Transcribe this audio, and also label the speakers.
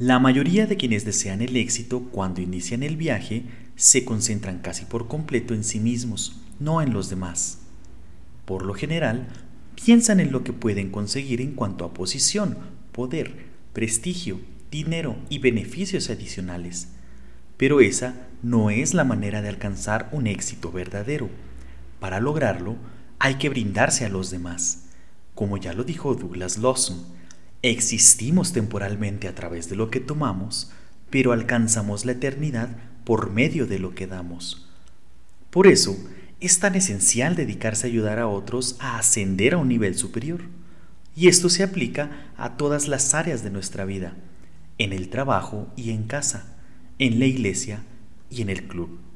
Speaker 1: La mayoría de quienes desean el éxito cuando inician el viaje se concentran casi por completo en sí mismos, no en los demás. Por lo general, piensan en lo que pueden conseguir en cuanto a posición, poder, prestigio, dinero y beneficios adicionales. Pero esa no es la manera de alcanzar un éxito verdadero. Para lograrlo, hay que brindarse a los demás. Como ya lo dijo Douglas Lawson, existimos temporalmente a través de lo que tomamos, pero alcanzamos la eternidad por medio de lo que damos. Por eso, es tan esencial dedicarse a ayudar a otros a ascender a un nivel superior. Y esto se aplica a todas las áreas de nuestra vida, en el trabajo y en casa, en la iglesia y en el club.